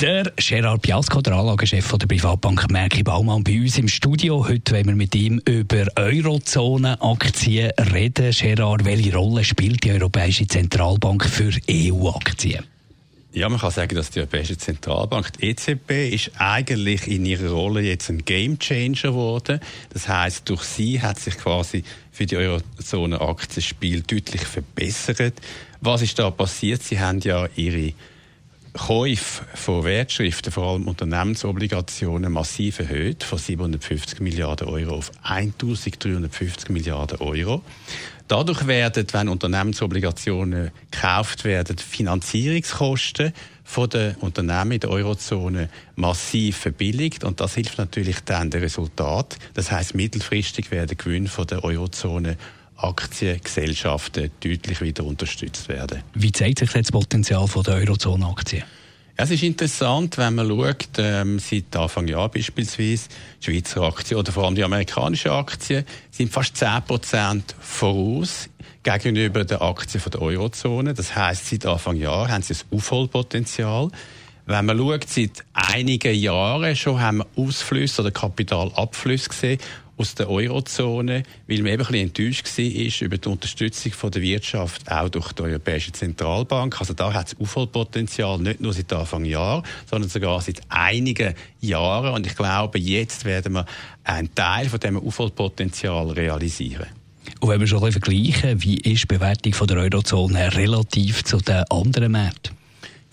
der Gerard Piasco, der Anlagechef der Privatbank Merki Baumann, bei uns im Studio. Heute wollen wir mit ihm über Eurozone-Aktien reden. Gerard, welche Rolle spielt die Europäische Zentralbank für EU-Aktien? Ja, man kann sagen, dass die Europäische Zentralbank, die EZB, ist eigentlich in ihrer Rolle jetzt ein Gamechanger geworden. Das heißt, durch sie hat sich quasi für die Eurozone Aktienspiel deutlich verbessert. Was ist da passiert? Sie haben ja ihre Käufe von Wertschriften, vor allem Unternehmensobligationen, massiv erhöht, von 750 Milliarden Euro auf 1350 Milliarden Euro. Dadurch werden, wenn Unternehmensobligationen gekauft werden, Finanzierungskosten von den Unternehmen in der Eurozone massiv verbilligt und das hilft natürlich dann dem Resultat. Das heißt, mittelfristig werden Gewinne von der Eurozone Aktiengesellschaften deutlich wieder unterstützt werden. Wie zeigt sich das Potenzial der Eurozone-Aktien? Es ist interessant, wenn man schaut, ähm, seit Anfang Jahr beispielsweise, die Schweizer Aktien oder vor allem die amerikanischen Aktien sind fast 10% voraus gegenüber den Aktien der Eurozone. Das heißt, seit Anfang Jahr haben sie ein Aufholpotenzial. Wenn man schaut, seit einigen Jahren schon haben wir Ausflüsse oder Kapitalabflüsse gesehen aus der Eurozone, weil man eben ein enttäuscht war über die Unterstützung von der Wirtschaft, auch durch die Europäische Zentralbank. Also da hat es Aufholpotenzial, nicht nur seit Anfang Jahr, sondern sogar seit einigen Jahren. Und ich glaube, jetzt werden wir einen Teil von diesem Aufholpotenzial realisieren. Und wenn wir schon ein vergleichen, wie ist die Bewertung von der Eurozone relativ zu den anderen Märkten?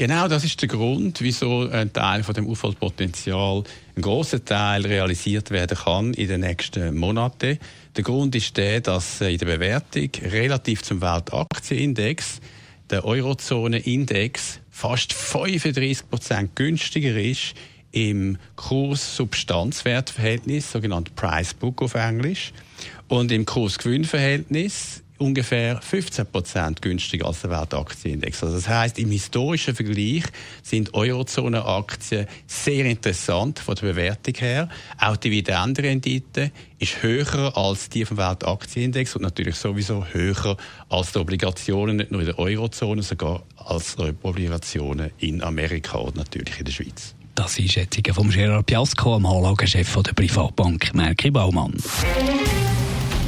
Genau, das ist der Grund, wieso ein Teil von dem Aufholpotenzial, ein großer Teil realisiert werden kann in den nächsten Monaten. Der Grund ist der, dass in der Bewertung relativ zum Weltaktienindex der Eurozone-Index fast 35 Prozent günstiger ist im Kurs-Substanzwertverhältnis, sogenannt Price-Book auf Englisch, und im Kurs-Gewinn-Verhältnis ungefähr 15 Prozent günstiger als der Weltaktienindex. Also das heißt, im historischen Vergleich sind Eurozone-Aktien sehr interessant von der Bewertung her. Auch die Dividendenrendite ist höher als die vom Weltaktienindex und natürlich sowieso höher als die Obligationen, nicht nur in der Eurozone, sogar als die Obligationen in Amerika und natürlich in der Schweiz. Das ist Schätzungen von Gerard Piasco, dem Anlagechef der Privatbank Merki Baumann.